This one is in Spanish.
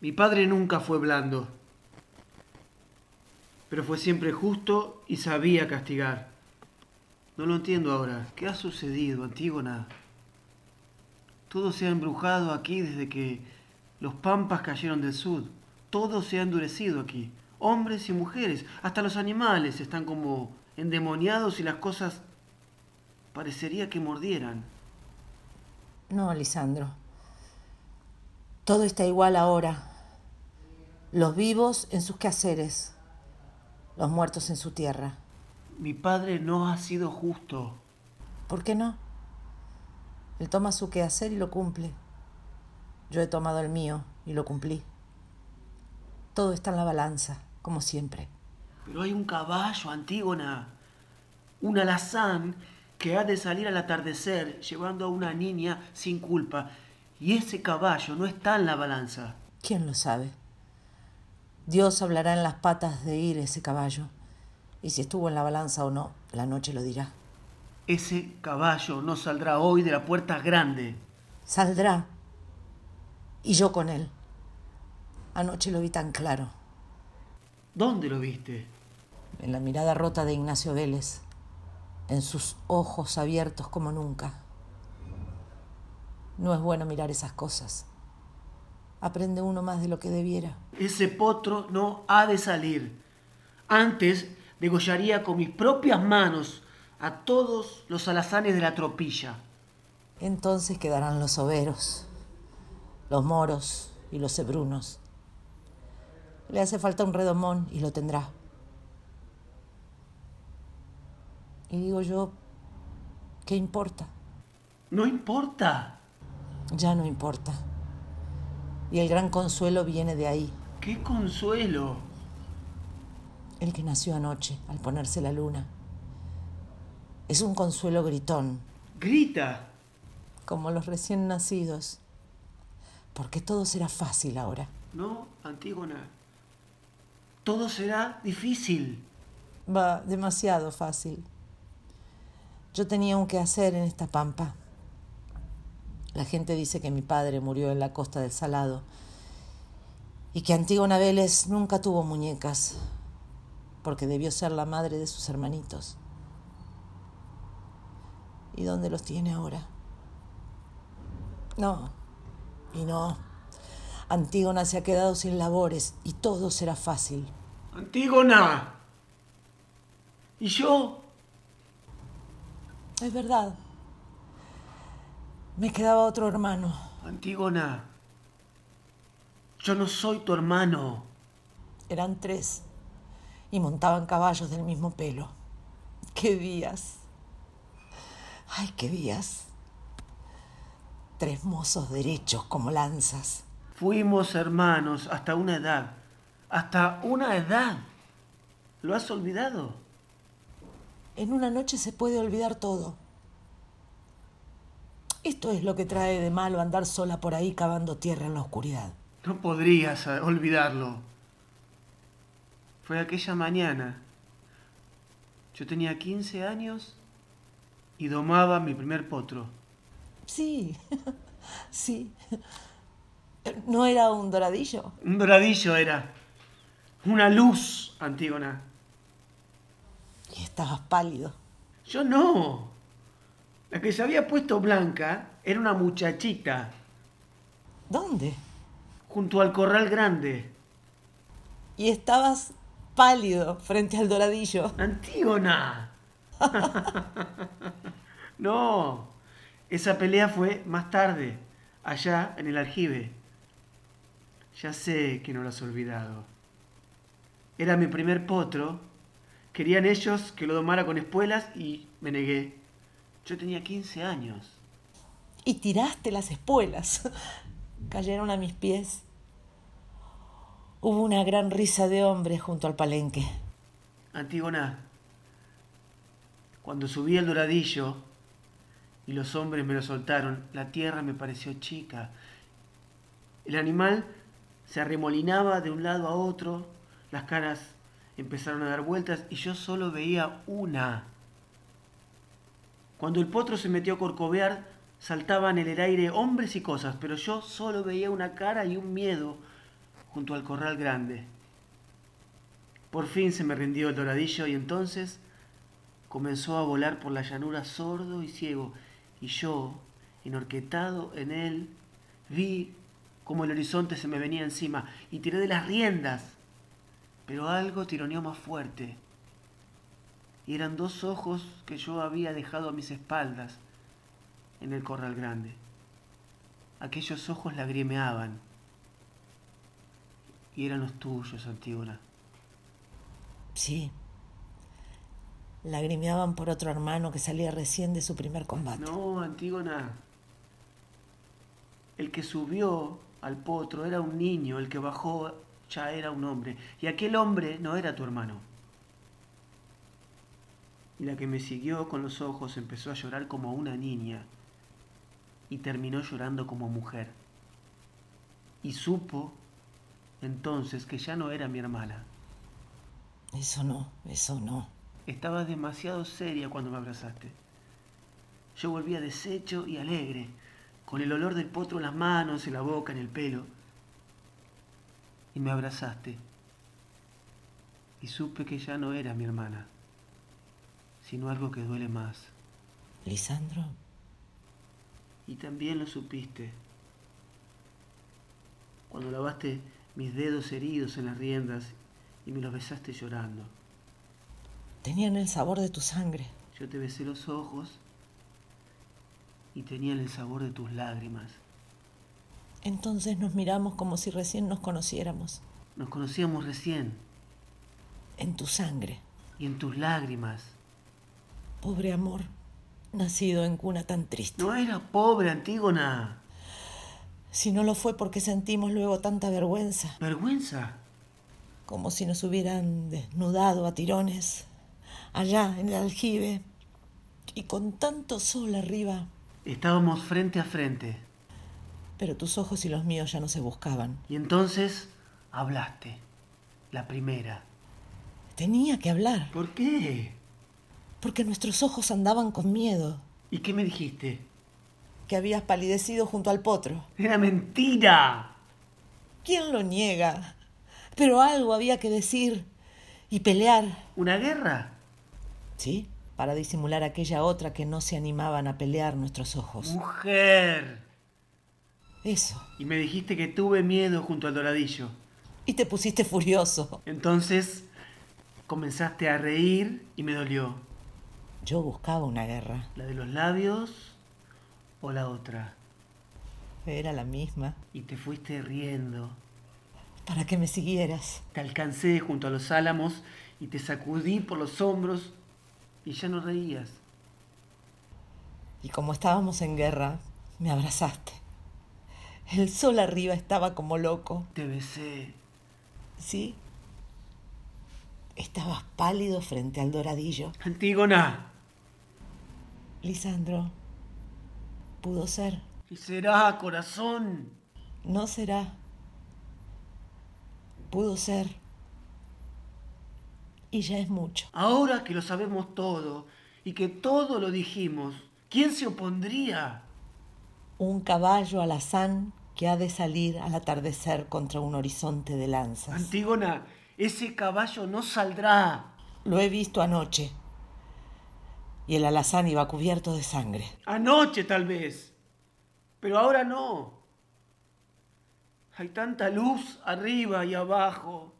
Mi padre nunca fue blando, pero fue siempre justo y sabía castigar. No lo entiendo ahora. ¿Qué ha sucedido, Antígona? Todo se ha embrujado aquí desde que los pampas cayeron del sur. Todo se ha endurecido aquí. Hombres y mujeres, hasta los animales están como endemoniados y las cosas parecería que mordieran. No, Lisandro. Todo está igual ahora. Los vivos en sus quehaceres, los muertos en su tierra. Mi padre no ha sido justo. ¿Por qué no? Él toma su quehacer y lo cumple. Yo he tomado el mío y lo cumplí. Todo está en la balanza, como siempre. Pero hay un caballo, Antígona. Un alazán que ha de salir al atardecer llevando a una niña sin culpa. Y ese caballo no está en la balanza. ¿Quién lo sabe? Dios hablará en las patas de ir ese caballo. Y si estuvo en la balanza o no, la noche lo dirá. Ese caballo no saldrá hoy de la puerta grande. Saldrá. Y yo con él. Anoche lo vi tan claro. ¿Dónde lo viste? En la mirada rota de Ignacio Vélez. En sus ojos abiertos como nunca. No es bueno mirar esas cosas. Aprende uno más de lo que debiera. Ese potro no ha de salir. Antes degollaría con mis propias manos a todos los alazanes de la tropilla. Entonces quedarán los overos, los moros y los hebrunos. Le hace falta un redomón y lo tendrá. Y digo yo, ¿qué importa? No importa. Ya no importa. Y el gran consuelo viene de ahí. ¿Qué consuelo? El que nació anoche, al ponerse la luna. Es un consuelo gritón. Grita. Como los recién nacidos. Porque todo será fácil ahora. No, Antígona. Todo será difícil. Va demasiado fácil. Yo tenía un quehacer en esta pampa. La gente dice que mi padre murió en la costa del Salado y que Antígona Vélez nunca tuvo muñecas porque debió ser la madre de sus hermanitos. ¿Y dónde los tiene ahora? No, y no. Antígona se ha quedado sin labores y todo será fácil. Antígona. ¿Y yo? Es verdad. Me quedaba otro hermano. Antígona. Yo no soy tu hermano. Eran tres y montaban caballos del mismo pelo. ¡Qué días! ¡Ay, qué días! Tres mozos derechos como lanzas. Fuimos hermanos hasta una edad. Hasta una edad. ¿Lo has olvidado? En una noche se puede olvidar todo. Esto es lo que trae de malo andar sola por ahí cavando tierra en la oscuridad. No podrías eh, olvidarlo. Fue aquella mañana. Yo tenía 15 años y domaba mi primer potro. Sí, sí. ¿No era un doradillo? Un doradillo era. Una luz, Antígona. Y estabas pálido. Yo no. La que se había puesto blanca era una muchachita. ¿Dónde? Junto al corral grande. Y estabas pálido frente al doradillo. Antígona. no. Esa pelea fue más tarde, allá en el aljibe. Ya sé que no lo has olvidado. Era mi primer potro. Querían ellos que lo domara con espuelas y me negué. Yo tenía 15 años. Y tiraste las espuelas. Cayeron a mis pies. Hubo una gran risa de hombres junto al palenque. Antígona, cuando subí al doradillo y los hombres me lo soltaron, la tierra me pareció chica. El animal se arremolinaba de un lado a otro, las caras empezaron a dar vueltas y yo solo veía una. Cuando el potro se metió a corcovear, saltaban en el aire hombres y cosas, pero yo solo veía una cara y un miedo junto al corral grande. Por fin se me rindió el doradillo y entonces comenzó a volar por la llanura sordo y ciego, y yo, enorquetado en él, vi como el horizonte se me venía encima y tiré de las riendas, pero algo tironeó más fuerte. Y eran dos ojos que yo había dejado a mis espaldas en el corral grande. Aquellos ojos lagrimeaban. Y eran los tuyos, Antígona. Sí. Lagrimeaban por otro hermano que salía recién de su primer combate. No, Antígona. El que subió al potro era un niño, el que bajó ya era un hombre. Y aquel hombre no era tu hermano. Y la que me siguió con los ojos empezó a llorar como una niña y terminó llorando como mujer. Y supo entonces que ya no era mi hermana. Eso no, eso no. Estabas demasiado seria cuando me abrazaste. Yo volvía deshecho y alegre, con el olor del potro en las manos, en la boca, en el pelo. Y me abrazaste. Y supe que ya no era mi hermana, sino algo que duele más. Lisandro, Y también lo supiste. Cuando lavaste mis dedos heridos en las riendas y me los besaste llorando. tenían el sabor de tu sangre. Yo te besé los ojos y tenían el sabor de tus lágrimas. Entonces nos miramos como si recién nos conociéramos. Nos conocíamos recién En tu sangre. y en tus lágrimas. Pobre amor, nacido en cuna tan triste. No era pobre, Antígona. Si no lo fue porque sentimos luego tanta vergüenza, Vergüenza. como si nos hubieran desnudado a tirones, allá en el aljibe, y con tanto sol arriba. Estábamos frente a frente. Pero tus ojos y los míos ya no se buscaban. Y entonces hablaste. La primera. Tenía que hablar, ¿Por qué? Porque nuestros ojos andaban con miedo, ¿Y qué me dijiste? que habías palidecido junto al potro. Era mentira. ¿Quién lo niega? Pero algo había que decir y pelear, ¿Una guerra? ¿sí? Para disimular aquella otra que no se animaban a pelear nuestros ojos. Mujer. Eso. Y me dijiste que tuve miedo junto al doradillo. Y te pusiste furioso. Entonces comenzaste a reír y me dolió. Yo buscaba una guerra. ¿La de los labios o la otra? Era la misma. Y te fuiste riendo. Para que me siguieras. Te alcancé junto a los álamos y te sacudí por los hombros y ya no reías. Y como estábamos en guerra, me abrazaste. El sol arriba estaba como loco. Te besé. ¿Sí? Estabas pálido frente al doradillo. Antígona. Lisandro, pudo ser. Y será, corazón. No será. Pudo ser. Y ya es mucho. Ahora que lo sabemos todo y que todo lo dijimos, ¿quién se opondría? Un caballo alazán que ha de salir al atardecer contra un horizonte de lanzas. Antígona, ese caballo no saldrá. Lo he visto anoche. Y el alazán iba cubierto de sangre. Anoche tal vez. Pero ahora no. Hay tanta luz arriba y abajo.